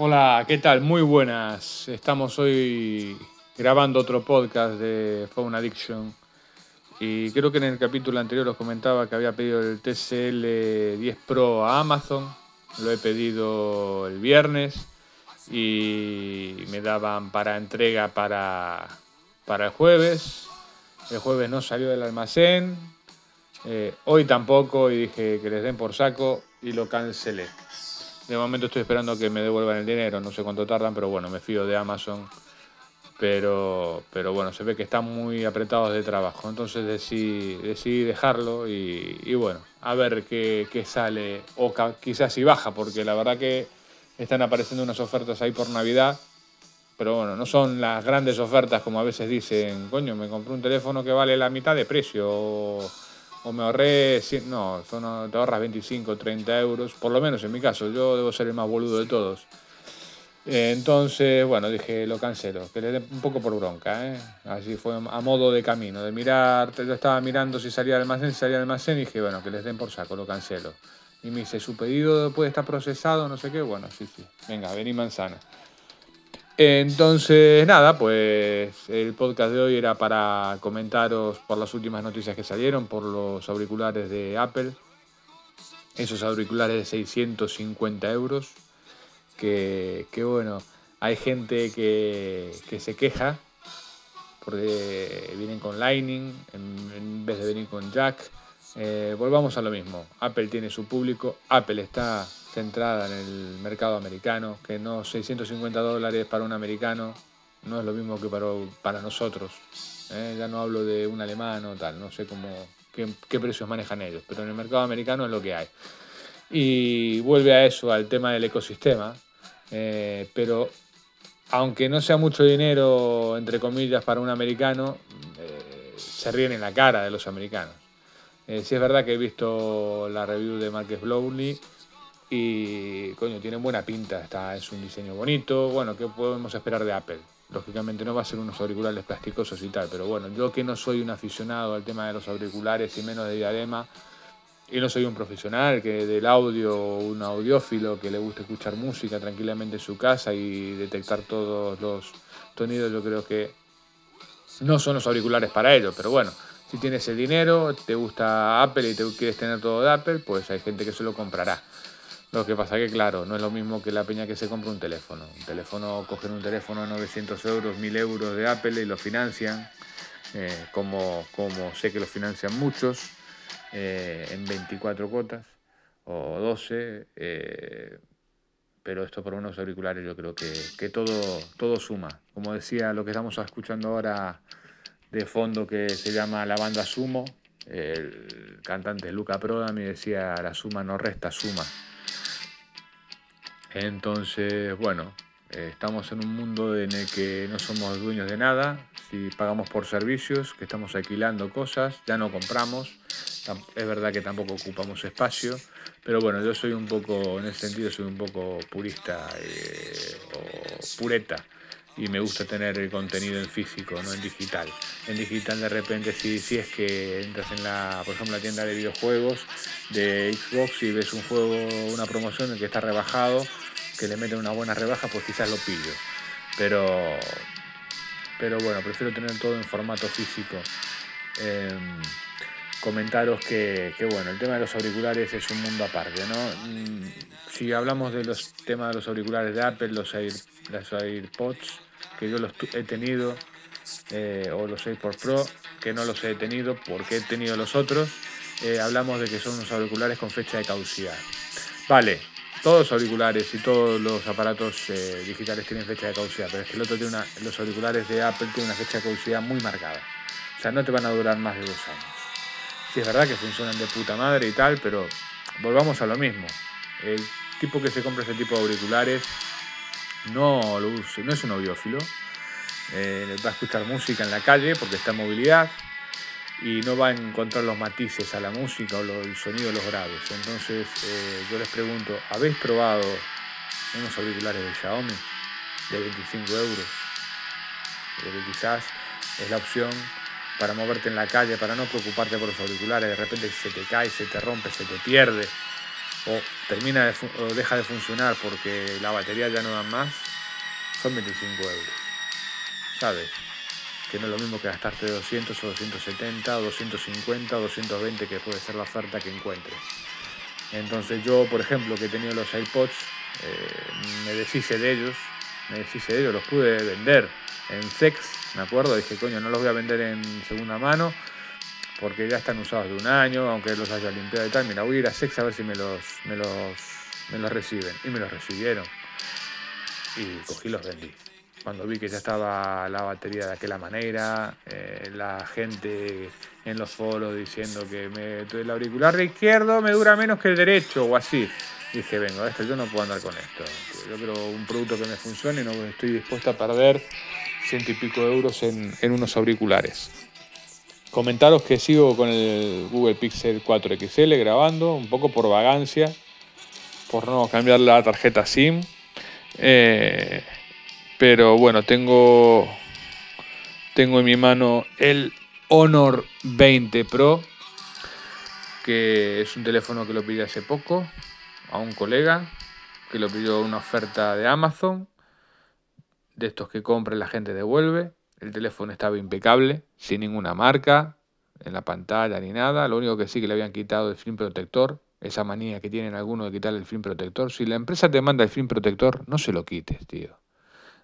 Hola, ¿qué tal? Muy buenas. Estamos hoy grabando otro podcast de Phone Addiction. Y creo que en el capítulo anterior os comentaba que había pedido el TCL 10 Pro a Amazon. Lo he pedido el viernes y me daban para entrega para, para el jueves. El jueves no salió del almacén. Eh, hoy tampoco y dije que les den por saco y lo cancelé. De momento estoy esperando que me devuelvan el dinero, no sé cuánto tardan, pero bueno, me fío de Amazon. Pero, pero bueno, se ve que están muy apretados de trabajo. Entonces decidí, dejarlo y, bueno, a ver qué, sale. O quizás si baja, porque la verdad que están apareciendo unas ofertas ahí por Navidad. Pero bueno, no son las grandes ofertas como a veces dicen, coño, me compré un teléfono que vale la mitad de precio o me ahorré, no, son, te ahorras 25, 30 euros, por lo menos en mi caso, yo debo ser el más boludo de todos. Entonces, bueno, dije, lo cancelo, que le dé un poco por bronca, ¿eh? Así fue a modo de camino, de mirar, yo estaba mirando si salía del almacén, si salía del almacén, y dije, bueno, que les den por saco, lo cancelo. Y me dice, su pedido puede estar procesado, no sé qué, bueno, sí, sí, venga, vení manzana. Entonces, nada, pues el podcast de hoy era para comentaros por las últimas noticias que salieron, por los auriculares de Apple. Esos auriculares de 650 euros. Que, bueno, hay gente que, se queja porque vienen con Lightning en, vez de venir con Jack. Eh, volvamos a lo mismo. Apple tiene su público, Apple está centrada en el mercado americano, que no 650 dólares para un americano no es lo mismo que para, para nosotros. ¿eh? Ya no hablo de un alemán o tal, no sé cómo, qué, precios manejan ellos, pero en el mercado americano es lo que hay. Y vuelve a eso, al tema del ecosistema, eh, pero aunque no sea mucho dinero, entre comillas, para un americano, eh, se ríen en la cara de los americanos. si es verdad que he visto la review de Marques Blowley y, coño, tiene buena pinta, está, es un diseño bonito. Bueno, ¿qué podemos esperar de Apple? Lógicamente no va a ser unos auriculares plasticosos y tal, pero bueno, yo que no soy un aficionado al tema de los auriculares y menos de diadema, y no soy un profesional que del audio, un audiófilo que le gusta escuchar música tranquilamente en su casa y detectar todos los sonidos, yo creo que no son los auriculares para ello, pero bueno, si tienes el dinero, te gusta Apple y te quieres tener todo de Apple, pues hay gente que se lo comprará. Lo que pasa que, claro, no es lo mismo que la peña que se compra un teléfono. Un teléfono, cogen un teléfono a 900 euros, 1000 euros de Apple y lo financian, eh, como, como sé que lo financian muchos, eh, en 24 cuotas o 12. Eh, pero esto por unos auriculares yo creo que, que, todo, todo suma. Como decía lo que estamos escuchando ahora de fondo que se llama la banda Sumo, el cantante Luca Proda me decía la suma no resta, suma. Entonces, bueno, eh, estamos en un mundo en el que no somos dueños de nada, si pagamos por servicios, que estamos alquilando cosas, ya no compramos, es verdad que tampoco ocupamos espacio, pero bueno, yo soy un poco, en ese sentido, soy un poco purista eh, o pureta y me gusta tener el contenido en físico, no en digital. En digital de repente si, si es que entras en la, por ejemplo, la tienda de videojuegos de Xbox y ves un juego, una promoción en que está rebajado, que le meten una buena rebaja, pues quizás lo pillo. Pero, pero bueno, prefiero tener todo en formato físico. Em, comentaros que, bueno, el tema de los auriculares es un mundo aparte, ¿no? Mm, si hablamos de los temas de los auriculares de Apple, los, Air, los AirPods, que yo los he tenido, eh, o los AirPods Pro, que no los he tenido porque he tenido los otros, eh, hablamos de que son unos auriculares con fecha de caducidad. Vale, todos los auriculares y todos los aparatos eh, digitales tienen fecha de caducidad, pero es que el otro tiene una, los auriculares de Apple tienen una fecha de caducidad muy marcada. O sea, no te van a durar más de dos años. Es verdad que funcionan de puta madre y tal, pero volvamos a lo mismo. El tipo que se compra ese tipo de auriculares no lo use, no es un audiófilo, eh, va a escuchar música en la calle porque está en movilidad y no va a encontrar los matices a la música o el sonido de los graves. Entonces eh, yo les pregunto, ¿habéis probado unos auriculares de Xiaomi de 25 euros? que quizás es la opción para moverte en la calle, para no preocuparte por los auriculares, de repente se te cae, se te rompe, se te pierde, o termina o deja de funcionar porque la batería ya no da más, son 25 euros. ¿Sabes? Que no es lo mismo que gastarte 200 o 270 o 250 o 220 que puede ser la oferta que encuentres. Entonces yo, por ejemplo, que he tenido los iPods, eh, me deshice de ellos, me de ellos, los pude vender en Sex, me acuerdo, dije, coño, no los voy a vender en segunda mano porque ya están usados de un año, aunque los haya limpiado y tal, mira, voy a ir a Sex a ver si me los, me los, me los reciben. Y me los recibieron. Y cogí los vendí. Cuando vi que ya estaba la batería de aquella manera, eh, la gente en los foros diciendo que me, el auricular izquierdo me dura menos que el derecho o así. Dije, vengo, esto yo no puedo andar con esto. Yo quiero un producto que me funcione no estoy dispuesto a perder ciento y pico de euros en, en unos auriculares. Comentaros que sigo con el Google Pixel 4 XL grabando, un poco por vagancia, por no cambiar la tarjeta SIM. Eh, pero bueno, tengo, tengo en mi mano el Honor 20 Pro, que es un teléfono que lo pide hace poco a un colega, que lo pidió una oferta de Amazon, de estos que compra la gente devuelve. El teléfono estaba impecable, sin ninguna marca en la pantalla ni nada. Lo único que sí que le habían quitado el film protector, esa manía que tienen algunos de quitarle el film protector. Si la empresa te manda el film protector, no se lo quites, tío.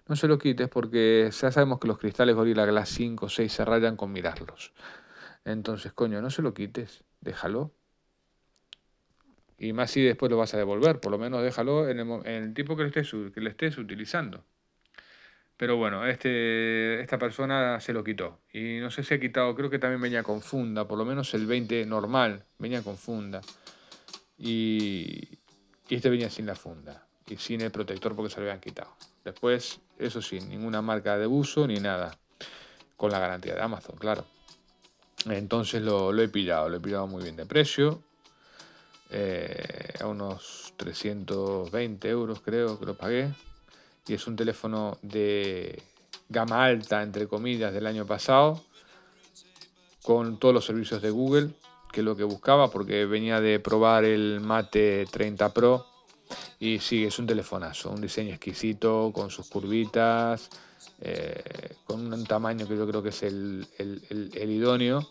No se lo quites porque ya sabemos que los cristales Gorilla Glass 5 o 6 se rayan con mirarlos. Entonces, coño, no se lo quites, déjalo. Y más si después lo vas a devolver, por lo menos déjalo en el, en el tiempo que le estés, que le estés utilizando. Pero bueno, este, esta persona se lo quitó. Y no sé si ha quitado, creo que también venía con funda, por lo menos el 20 normal venía con funda. Y, y este venía sin la funda y sin el protector porque se lo habían quitado. Después, eso sí, ninguna marca de uso ni nada. Con la garantía de Amazon, claro. Entonces lo, lo he pillado, lo he pillado muy bien de precio. Eh, a unos 320 euros creo que lo pagué y es un teléfono de gama alta, entre comillas, del año pasado, con todos los servicios de Google, que es lo que buscaba, porque venía de probar el Mate 30 Pro y sí, es un telefonazo, un diseño exquisito, con sus curvitas, eh, con un tamaño que yo creo que es el, el idóneo.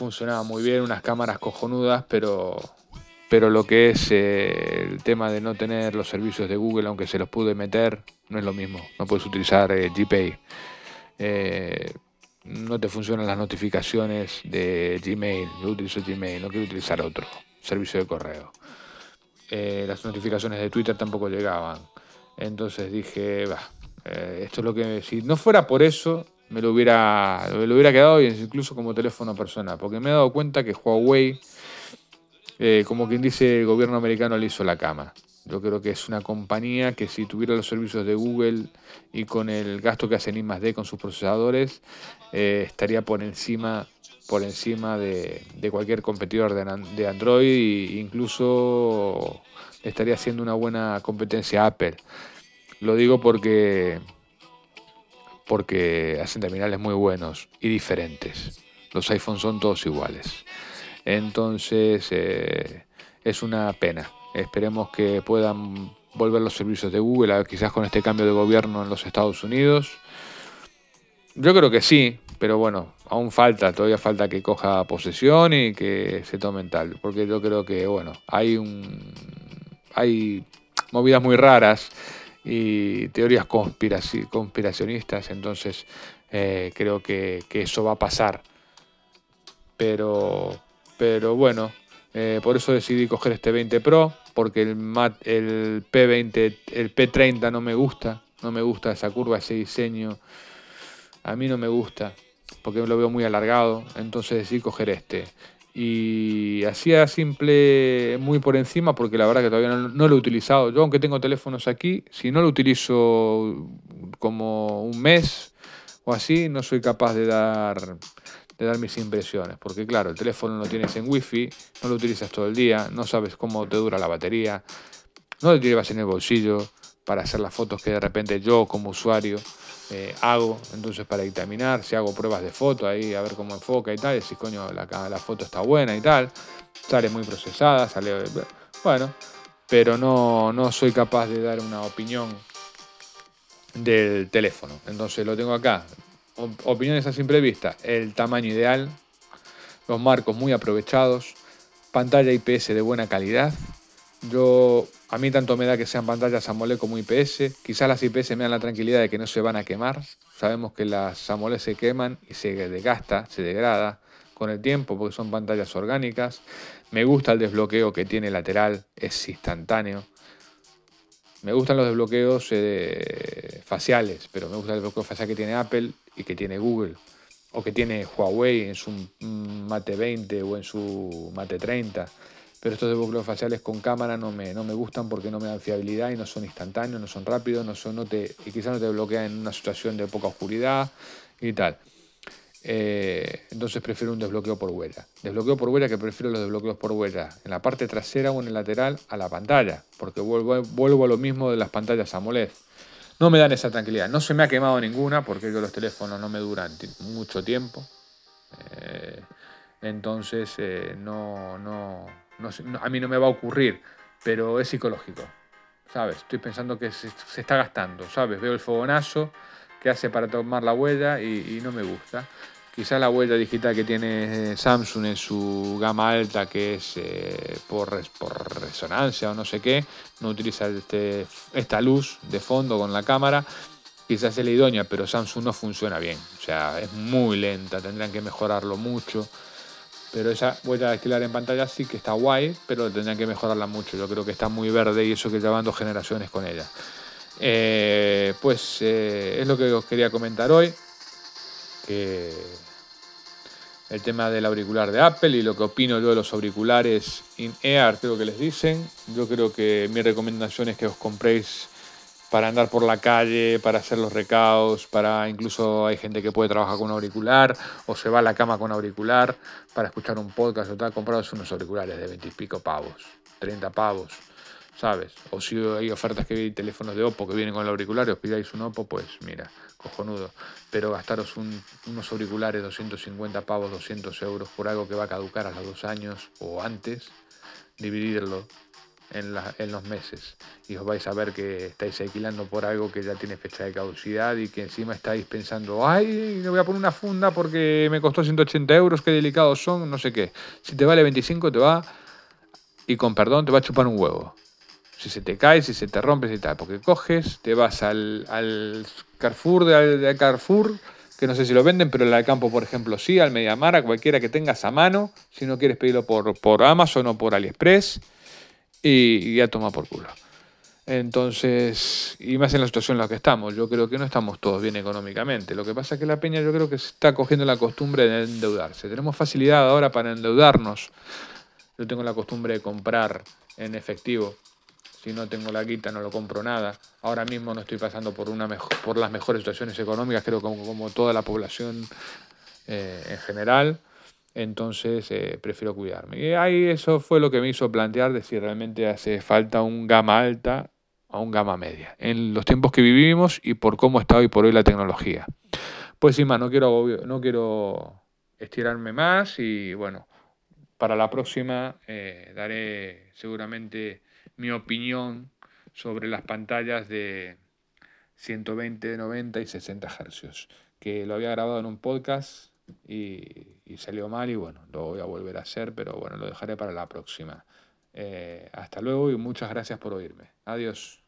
Funcionaba muy bien, unas cámaras cojonudas, pero pero lo que es eh, el tema de no tener los servicios de Google, aunque se los pude meter, no es lo mismo. No puedes utilizar eh, GPay. Eh, no te funcionan las notificaciones de Gmail. Yo utilizo Gmail, no quiero utilizar otro servicio de correo. las notificaciones de Twitter tampoco llegaban. Entonces dije, va, esto es lo que... Si no fuera por eso, me lo hubiera, me lo hubiera quedado incluso como teléfono personal. Porque me he dado cuenta que Huawei eh, como quien dice, el gobierno americano le hizo la cama. Yo creo que es una compañía que si tuviera los servicios de Google y con el gasto que hacen I+D con sus procesadores, eh, estaría por encima, por encima de, cualquier competidor de, Android e incluso estaría haciendo una buena competencia a Apple. Lo digo porque, porque hacen terminales muy buenos y diferentes. Los iPhones son todos iguales. Entonces eh, es una pena. Esperemos que puedan volver los servicios de Google, quizás con este cambio de gobierno en los Estados Unidos. Yo creo que sí, pero bueno, aún falta, todavía falta que coja posesión y que se tome tal, porque yo creo que bueno, hay un hay movidas muy raras y teorías conspiracionistas, entonces eh, creo que, eso va a pasar. Pero pero bueno, eh, por eso decidí coger este 20 Pro, porque el, el P20, el P30 no me gusta, no me gusta esa curva, ese diseño, a mí no me gusta, porque lo veo muy alargado, entonces decidí coger este. Y hacía simple, muy por encima, porque la verdad que todavía no, lo he utilizado. Yo, aunque tengo teléfonos aquí, si no lo utilizo como un mes o así, no soy capaz de dar de dar mis impresiones. Porque claro, el teléfono lo tienes en wifi, no lo utilizas todo el día, no sabes cómo te dura la batería, no lo llevas en el bolsillo para hacer las fotos que de repente yo como usuario eh, hago entonces para dictaminar, si hago pruebas de foto ahí a ver cómo enfoca y tal, y si coño la, la foto está buena y tal, sale muy procesada, sale, bueno, pero no, no soy capaz de dar una opinión del teléfono. Entonces lo tengo acá. Opiniones a simple vista. El tamaño ideal, los marcos muy aprovechados, pantalla IPS de buena calidad. Yo, a mí tanto me da que sean pantallas AMOLED como IPS. Quizás las IPS me dan la tranquilidad de que no se van a quemar. Sabemos que las AMOLED se queman y se desgasta, se degrada con el tiempo porque son pantallas orgánicas. Me gusta el desbloqueo que tiene lateral, es instantáneo. Me gustan los desbloqueos eh, faciales, pero me gusta el desbloqueo facial que tiene Apple y que tiene Google. O que tiene Huawei en su Mate 20 o en su Mate 30. Pero estos desbloqueos faciales con cámara no me, no me gustan porque no me dan fiabilidad y no son instantáneos, no son rápidos, no son, y quizás no te bloquean en una situación de poca oscuridad y tal. Eh, entonces prefiero un desbloqueo por huella. Desbloqueo por huella que prefiero los desbloqueos por huella en la parte trasera o en el lateral a la pantalla, porque vuelvo, vuelvo a lo mismo de las pantallas AMOLED. No me dan esa tranquilidad. No se me ha quemado ninguna porque los teléfonos no me duran mucho tiempo. Eh, entonces eh, no, no, a mí no me va a ocurrir, pero es psicológico. ¿Sabes? Estoy pensando que se, está gastando, ¿sabes? Veo el fogonazo que hace para tomar la huella y, no me gusta. Quizá la huella digital que tiene Samsung en su gama alta, que es eh, por, resonancia o no sé qué, no utiliza este, esta luz de fondo con la cámara. Quizás es la idónea, pero Samsung no funciona bien. O sea, es muy lenta, tendrían que mejorarlo mucho. Pero esa huella de alquilar en pantalla sí que está guay, pero tendrían que mejorarla mucho. Yo creo que está muy verde y eso que llevan dos generaciones con ella. Eh, pues eh, es lo que os quería comentar hoy. Que el tema del auricular de Apple y lo que opino yo de los auriculares in-ear, creo que les dicen. Yo creo que mi recomendación es que os compréis para andar por la calle, para hacer los recaos, para incluso hay gente que puede trabajar con un auricular o se va a la cama con auricular para escuchar un podcast o tal, comprados unos auriculares de 20 y pico pavos, 30 pavos ¿sabes? O si hay ofertas que hay teléfonos de Oppo que vienen con el auricular y os pidáis un Oppo, pues mira, cojonudo. Pero gastaros unos auriculares 250 pavos, 200 euros por algo que va a caducar a los dos años o antes, dividirlo en, los meses y os vais a ver que estáis alquilando por algo que ya tiene fecha de caducidad y que encima estáis pensando, ay, le voy a poner una funda porque me costó 180 euros, qué delicados son, no sé qué. Si te vale 25 te va, y con perdón, te va a chupar un huevo si se te cae, si se te rompe, y tal. Porque coges, te vas al, al Carrefour de, Carrefour, que no sé si lo venden, pero el Alcampo, por ejemplo, sí, al Mediamar, a cualquiera que tengas a mano, si no quieres pedirlo por, por Amazon o por AliExpress, y, ya toma por culo. Entonces, y más en la situación en la que estamos, yo creo que no estamos todos bien económicamente. Lo que pasa es que la peña yo creo que se está cogiendo la costumbre de endeudarse. Tenemos facilidad ahora para endeudarnos. Yo tengo la costumbre de comprar en efectivo si no tengo la guita no lo compro nada. Ahora mismo no estoy pasando por, una por las mejores situaciones económicas, creo como, como toda la población eh, en general. Entonces eh, prefiero cuidarme. Y ahí eso fue lo que me hizo plantear de si realmente hace falta un gama alta a un gama media. En los tiempos que vivimos y por cómo está hoy por hoy la tecnología. Pues sin más, no quiero, no quiero estirarme más y bueno, para la próxima eh, daré seguramente mi opinión sobre las pantallas de 120, 90 y 60 Hz, que lo había grabado en un podcast y, salió mal y bueno, lo voy a volver a hacer, pero bueno, lo dejaré para la próxima. Eh, hasta luego y muchas gracias por oírme. Adiós.